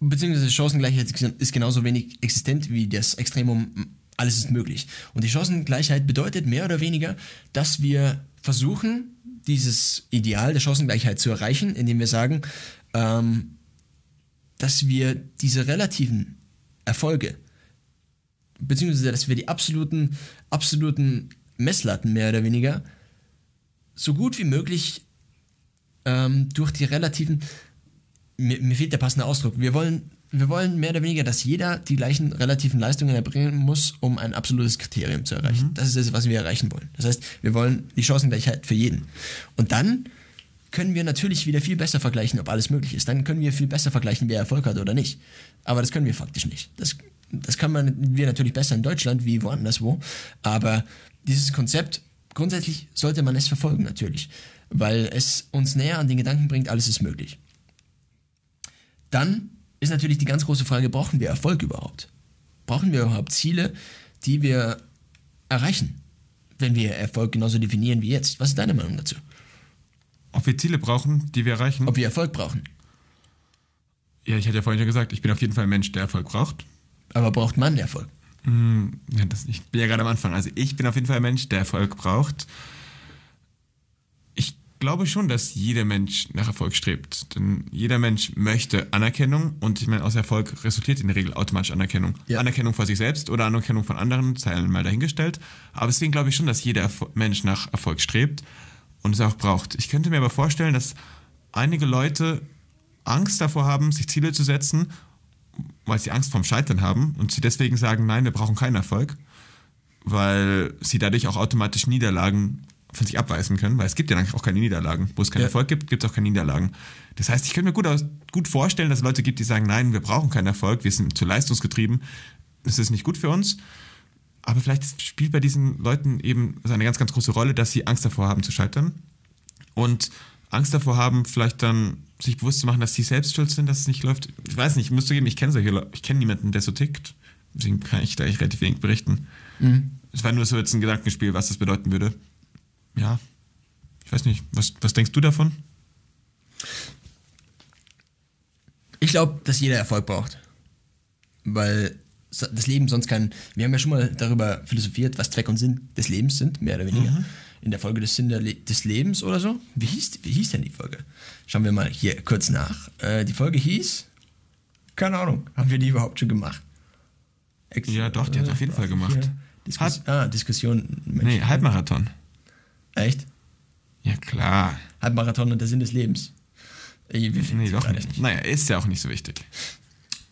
beziehungsweise Chancengleichheit ist genauso wenig existent wie das Extremum, alles ist möglich. Und die Chancengleichheit bedeutet mehr oder weniger, dass wir versuchen, dieses Ideal der Chancengleichheit zu erreichen, indem wir sagen, ähm, dass wir diese relativen Erfolge, beziehungsweise dass wir die absoluten, absoluten Messlatten mehr oder weniger so gut wie möglich ähm, durch die relativen, mir, mir fehlt der passende Ausdruck, wir wollen, wir wollen mehr oder weniger, dass jeder die gleichen relativen Leistungen erbringen muss, um ein absolutes Kriterium zu erreichen. Das ist das, was wir erreichen wollen. Das heißt, wir wollen die Chancengleichheit für jeden. Und dann können wir natürlich wieder viel besser vergleichen, ob alles möglich ist. Dann können wir viel besser vergleichen, wer Erfolg hat oder nicht. Aber das können wir faktisch nicht. Das, das kann man, wir natürlich besser in Deutschland wie woanders wo. Aber dieses Konzept, grundsätzlich sollte man es verfolgen natürlich, weil es uns näher an den Gedanken bringt, alles ist möglich. Dann ist natürlich die ganz große Frage, brauchen wir Erfolg überhaupt? Brauchen wir überhaupt Ziele, die wir erreichen, wenn wir Erfolg genauso definieren wie jetzt? Was ist deine Meinung dazu? Ob wir Ziele brauchen, die wir erreichen? Ob wir Erfolg brauchen? ja, ich hatte ja vorhin schon gesagt, ich bin auf jeden Fall ein Mensch, der Erfolg braucht. Aber braucht man Erfolg? Ja, das, ich bin ja gerade am Anfang. Also ich bin auf jeden Fall ein Mensch, der Erfolg braucht. Ich glaube schon, dass jeder Mensch nach Erfolg strebt. Denn jeder Mensch möchte Anerkennung und ich meine, aus Erfolg resultiert in der Regel automatisch Anerkennung. Ja. Anerkennung vor sich selbst oder Anerkennung von anderen, Zeilen mal dahingestellt. Aber deswegen glaube ich schon, dass jeder Erfol- Mensch nach Erfolg strebt und es auch braucht. Ich könnte mir aber vorstellen, dass einige Leute Angst davor haben, sich Ziele zu setzen, weil sie Angst vorm Scheitern haben und sie deswegen sagen, nein, wir brauchen keinen Erfolg, weil sie dadurch auch automatisch Niederlagen von sich abweisen können, weil es gibt ja eigentlich auch keine Niederlagen. Wo es keinen Ja. Erfolg gibt, gibt es auch keine Niederlagen. Das heißt, ich könnte mir gut, aus, gut vorstellen, dass es Leute gibt, die sagen, nein, wir brauchen keinen Erfolg, wir sind zu leistungsgetrieben, das ist nicht gut für uns. Aber vielleicht spielt bei diesen Leuten eben so eine ganz, ganz große Rolle, dass sie Angst davor haben zu scheitern und Angst davor haben, vielleicht dann sich bewusst zu machen, dass sie selbst schuld sind, dass es nicht läuft. Ich weiß nicht, ich muss zugeben, ich kenne solche Leute, ich kenne niemanden, der so tickt. Deswegen kann ich da echt relativ wenig berichten. Es war nur so jetzt ein Gedankenspiel, was das bedeuten würde. Ja, ich weiß nicht, was, was denkst du davon? Ich glaube, dass jeder Erfolg braucht. Weil das Leben sonst kein. Wir haben ja schon mal darüber philosophiert, was Zweck und Sinn des Lebens sind, mehr oder weniger. In der Folge des Sinn Le des Lebens oder so. Wie hieß, wie hieß denn die Folge? Schauen wir mal hier kurz nach. Äh, die Folge hieß. Keine Ahnung. Haben wir die überhaupt schon gemacht? Ex Ja, doch, die hat auf jeden Fall gemacht. Diskus ah, Diskussion. Nee, Halbmarathon. Echt? Ja, klar. Halbmarathon und der Sinn des Lebens. Finden Nee, doch nicht. Naja, ist ja auch nicht so wichtig.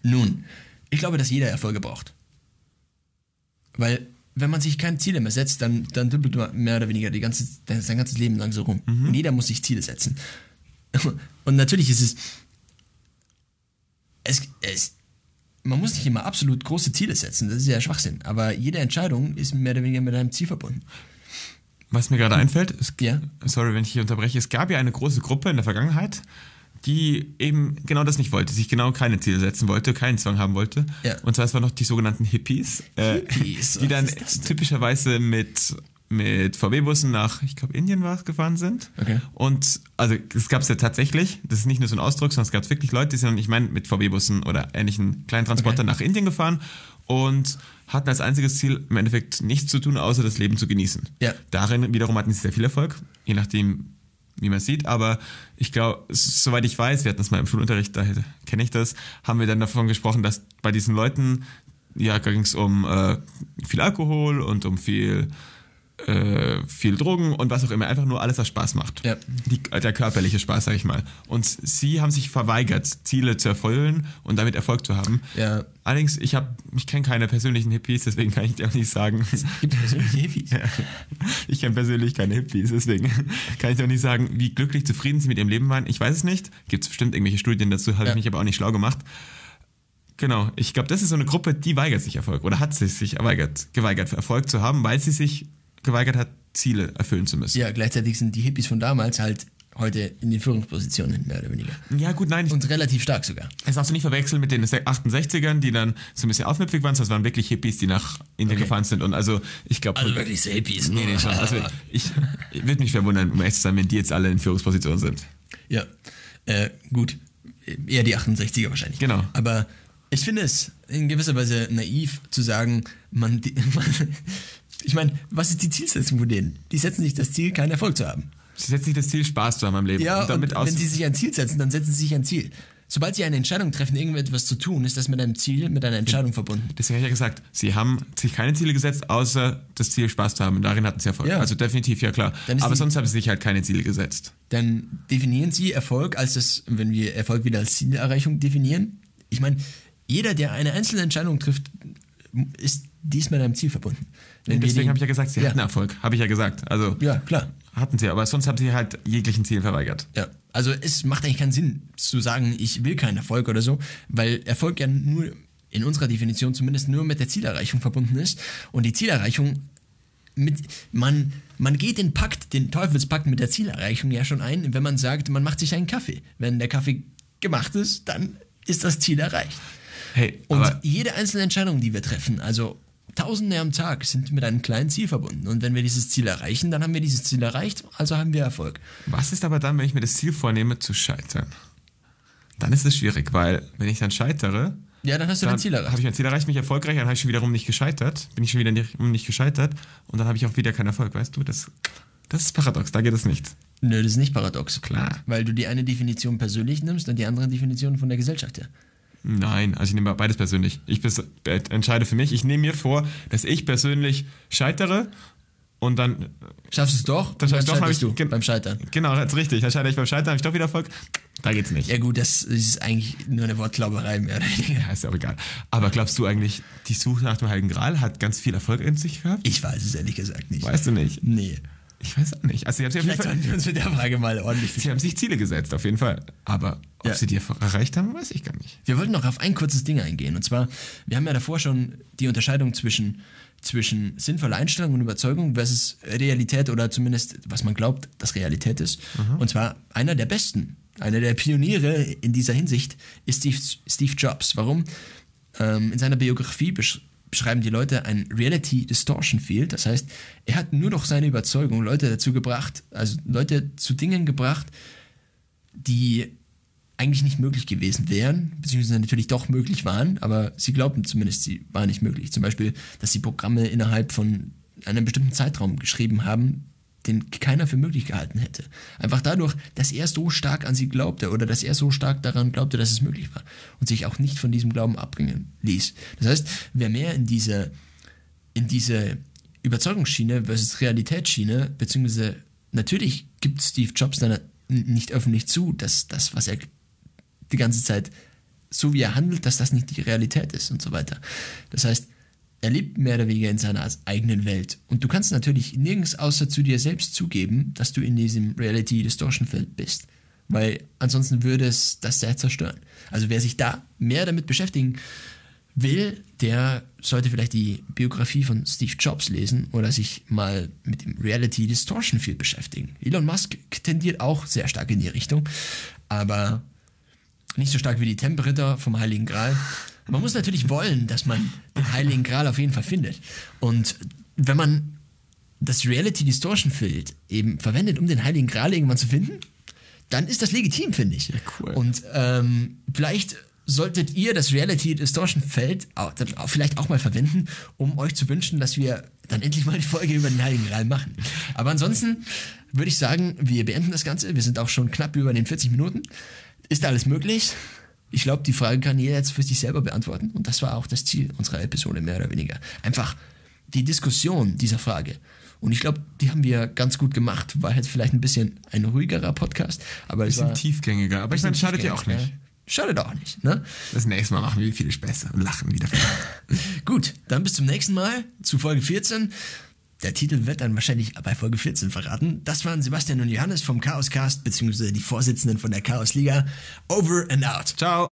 Nun, ich glaube, dass jeder Erfolge braucht. Weil, wenn man sich keine Ziele mehr setzt, dann, dann dümpelt man mehr oder weniger die ganze, sein ganzes Leben lang so rum. Und jeder muss sich Ziele setzen. Und natürlich ist es, es, es. Man muss nicht immer absolut große Ziele setzen, das ist ja Schwachsinn. Aber jede Entscheidung ist mehr oder weniger mit einem Ziel verbunden. Was mir gerade einfällt, es, Ja. sorry, wenn ich hier unterbreche, es gab ja eine große Gruppe in der Vergangenheit, die eben genau das nicht wollte, sich genau keine Ziele setzen wollte, keinen Zwang haben wollte. Ja. Und zwar es waren noch die sogenannten Hippies, äh, Hippies, die dann das typischerweise mit mit VW-Bussen nach, ich glaube, Indien war es, gefahren sind. Okay. Und also es gab es ja tatsächlich, das ist nicht nur so ein Ausdruck, sondern es gab wirklich Leute, die sind, ich meine, mit VW-Bussen oder ähnlichen kleinen Transportern nach Indien gefahren und hatten als einziges Ziel im Endeffekt nichts zu tun, außer das Leben zu genießen. Ja. Darin wiederum hatten sie sehr viel Erfolg, je nachdem, wie man sieht. Aber ich glaube, soweit ich weiß, wir hatten das mal im Schulunterricht, daher kenne ich das, haben wir dann davon gesprochen, dass bei diesen Leuten, ja, ging es um äh, viel Alkohol und um viel, äh, viel Drogen und was auch immer, einfach nur alles, was Spaß macht. Ja. Die, der körperliche Spaß, sag ich mal. Und sie haben sich verweigert, Ziele zu erfüllen und damit Erfolg zu haben. Ja. Allerdings, ich habe, ich kenne keine persönlichen Hippies, deswegen kann ich dir auch nicht sagen. Gibt es persönliche Hippies? Ja. Ich kenne persönlich keine Hippies, deswegen kann ich auch nicht sagen, wie glücklich, zufrieden sie mit ihrem Leben waren. Ich weiß es nicht. Gibt es bestimmt irgendwelche Studien dazu, habe ich mich aber auch nicht schlau gemacht. Genau, ich glaube, das ist so eine Gruppe, die weigert sich Erfolg oder hat sich, sich erweigert, geweigert, Erfolg zu haben, weil sie sich geweigert hat, Ziele erfüllen zu müssen. Ja, gleichzeitig sind die Hippies von damals halt heute in den Führungspositionen, mehr oder weniger. Ja, gut, nein, Und relativ stark sogar. das darfst du nicht verwechseln mit den 68ern, die dann so ein bisschen aufmüpfig waren, sondern es waren wirklich Hippies, die nach Indien Okay. gefahren sind. Und also, ich glaube, Also wirklich so Hippies. Nee, nee, schon. Also ich, ich würde mich verwundern, um ehrlich zu sein, wenn die jetzt alle in Führungspositionen sind. Ja, äh, gut. Eher die 68er wahrscheinlich. Genau. Aber ich finde es in gewisser Weise naiv zu sagen, man, man ich meine, was ist die Zielsetzung von denen? Die setzen sich das Ziel, keinen Erfolg zu haben. Sie setzen sich das Ziel, Spaß zu haben am Leben. Ja, und damit und aus wenn sie sich ein Ziel setzen, dann setzen sie sich ein Ziel. Sobald sie eine Entscheidung treffen, irgendetwas zu tun, ist das mit einem Ziel, mit einer Entscheidung verbunden. Deswegen habe ich ja gesagt, sie haben sich keine Ziele gesetzt, außer das Ziel, Spaß zu haben. Und darin hatten sie Erfolg. Ja. Also definitiv, ja klar. Aber die- sonst haben sie sich halt keine Ziele gesetzt. Dann definieren sie Erfolg als das, wenn wir Erfolg wieder als Zielerreichung definieren. Ich meine, jeder, der eine einzelne Entscheidung trifft, ist dies mit einem Ziel verbunden. Wir Deswegen habe ich ja gesagt, sie ja. hatten Erfolg. Habe ich ja gesagt. Also Ja, klar. hatten sie, aber sonst haben sie halt jeglichen Zielen verweigert. Ja, also es macht eigentlich keinen Sinn zu sagen, ich will keinen Erfolg oder so, weil Erfolg ja nur in unserer Definition zumindest nur mit der Zielerreichung verbunden ist und die Zielerreichung mit man man geht den Pakt, den Teufelspakt mit der Zielerreichung ja schon ein, wenn man sagt, man macht sich einen Kaffee. Wenn der Kaffee gemacht ist, dann ist das Ziel erreicht. Hey, Und jede einzelne Entscheidung, die wir treffen, also Tausende am Tag, sind mit einem kleinen Ziel verbunden. Und wenn wir dieses Ziel erreichen, dann haben wir dieses Ziel erreicht, also haben wir Erfolg. was ist aber dann, wenn ich mir das Ziel vornehme, zu scheitern? Dann ist es schwierig, weil wenn ich dann scheitere, Ja, dann hast du dann dein Ziel erreicht. habe ich mein Ziel erreicht, mich erfolgreich, dann habe ich schon wiederum nicht gescheitert, bin ich schon wieder nicht, nicht gescheitert und dann habe ich auch wieder keinen Erfolg, weißt du? Das, das ist paradox, da geht es nicht. Nö, das ist nicht paradox. Klar. Weil du die eine Definition persönlich nimmst und die andere Definition von der Gesellschaft her. Nein, also ich nehme beides persönlich. Ich äh, entscheide für mich. Ich nehme mir vor, dass ich persönlich scheitere und dann. Schaffst du es doch, Dann schaffst du doch, ich- du beim Scheitern. Genau, das ist richtig. Dann scheitere ich beim Scheitern, habe ich doch wieder Erfolg. Da geht's nicht. Ja gut, das ist eigentlich nur eine Wortklauberei mehr oder weniger. Ja, ist ja auch egal. Aber glaubst du eigentlich, die Suche nach dem Heiligen Gral hat ganz viel Erfolg in sich gehabt? Ich weiß es ehrlich gesagt nicht. Weißt du nicht? Nee. Ich weiß auch nicht. Also sie haben, sich Vielleicht sollten wir uns mit der Frage mal ordentlich sie haben sich Ziele gesetzt, auf jeden Fall. Aber ob Ja. sie die erreicht haben, weiß ich gar nicht. Wir wollten noch auf ein kurzes Ding eingehen. Und zwar, wir haben ja davor schon die Unterscheidung zwischen zwischen sinnvoller Einstellung und Überzeugung versus Realität oder zumindest, was man glaubt, dass Realität ist. Und zwar einer der besten, einer der Pioniere in dieser Hinsicht ist Steve, Steve Jobs. Warum? Ähm, in seiner Biografie besch beschreiben die Leute ein Reality Distortion Field. Das heißt, er hat nur noch seine Überzeugung Leute dazu gebracht, also Leute zu Dingen gebracht, die eigentlich nicht möglich gewesen wären, beziehungsweise natürlich doch möglich waren, aber sie glaubten zumindest, sie waren nicht möglich. Zum Beispiel, dass sie Programme innerhalb von einem bestimmten Zeitraum geschrieben haben, den keiner für möglich gehalten hätte. Einfach dadurch, dass er so stark an sie glaubte oder dass er so stark daran glaubte, dass es möglich war und sich auch nicht von diesem Glauben abbringen ließ. Das heißt, wer mehr in diese, in diese Überzeugungsschiene versus Realitätsschiene, beziehungsweise natürlich gibt Steve Jobs dann nicht öffentlich zu, dass das, was er die ganze Zeit so wie er handelt, dass das nicht die Realität ist und so weiter. Das heißt, er lebt mehr oder weniger in seiner eigenen Welt. Und du kannst natürlich nirgends außer zu dir selbst zugeben, dass du in diesem Reality Distortion Feld bist. Weil ansonsten würde es das sehr zerstören. Also wer sich da mehr damit beschäftigen will, der sollte vielleicht die Biografie von Steve Jobs lesen oder sich mal mit dem Reality Distortion Field beschäftigen. Elon Musk tendiert auch sehr stark in die Richtung, aber nicht so stark wie die Tempelritter vom Heiligen Gral. Man muss natürlich wollen, dass man den Heiligen Gral auf jeden Fall findet. Und wenn man das Reality Distortion Field eben verwendet, um den Heiligen Gral irgendwann zu finden, dann ist das legitim, finde ich. cool. Und ähm, vielleicht solltet ihr das Reality Distortion Feld auch, auch vielleicht auch mal verwenden, um euch zu wünschen, dass wir dann endlich mal die Folge über den Heiligen Gral machen. Aber ansonsten würde ich sagen, wir beenden das Ganze. Wir sind auch schon knapp über den 40 Minuten. Ist alles möglich? Ich glaube, die Frage kann jeder jetzt für sich selber beantworten. Und das war auch das Ziel unserer Episode, mehr oder weniger. Einfach die Diskussion dieser Frage. Und ich glaube, die haben wir ganz gut gemacht. War jetzt vielleicht ein bisschen ein ruhigerer Podcast, aber es Bisschen tiefgängiger, aber ich meine, schadet ja auch nicht. ne? Schadet auch nicht, ne? Das nächste Mal machen wir viel besser und lachen wieder. Gut, dann bis zum nächsten Mal zu Folge 14. Der Titel wird dann wahrscheinlich bei Folge 14 verraten. Das waren Sebastian und Johannes vom Chaoscast, beziehungsweise die Vorsitzenden von der Chaos Liga. Over and out. Ciao.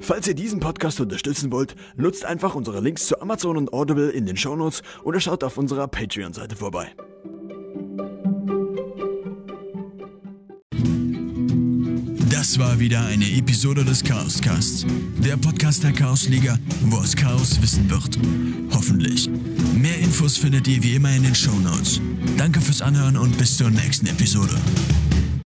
Falls ihr diesen Podcast unterstützen wollt, nutzt einfach unsere Links zu Amazon und Audible in den Shownotes oder schaut auf unserer Patreon-Seite vorbei. Das war wieder eine Episode des Chaoscasts. Der Podcast der Chaosliga, wo aus Chaos Wissen wird. Hoffentlich. Mehr Infos findet ihr wie immer in den Shownotes. Danke fürs Anhören und bis zur nächsten Episode.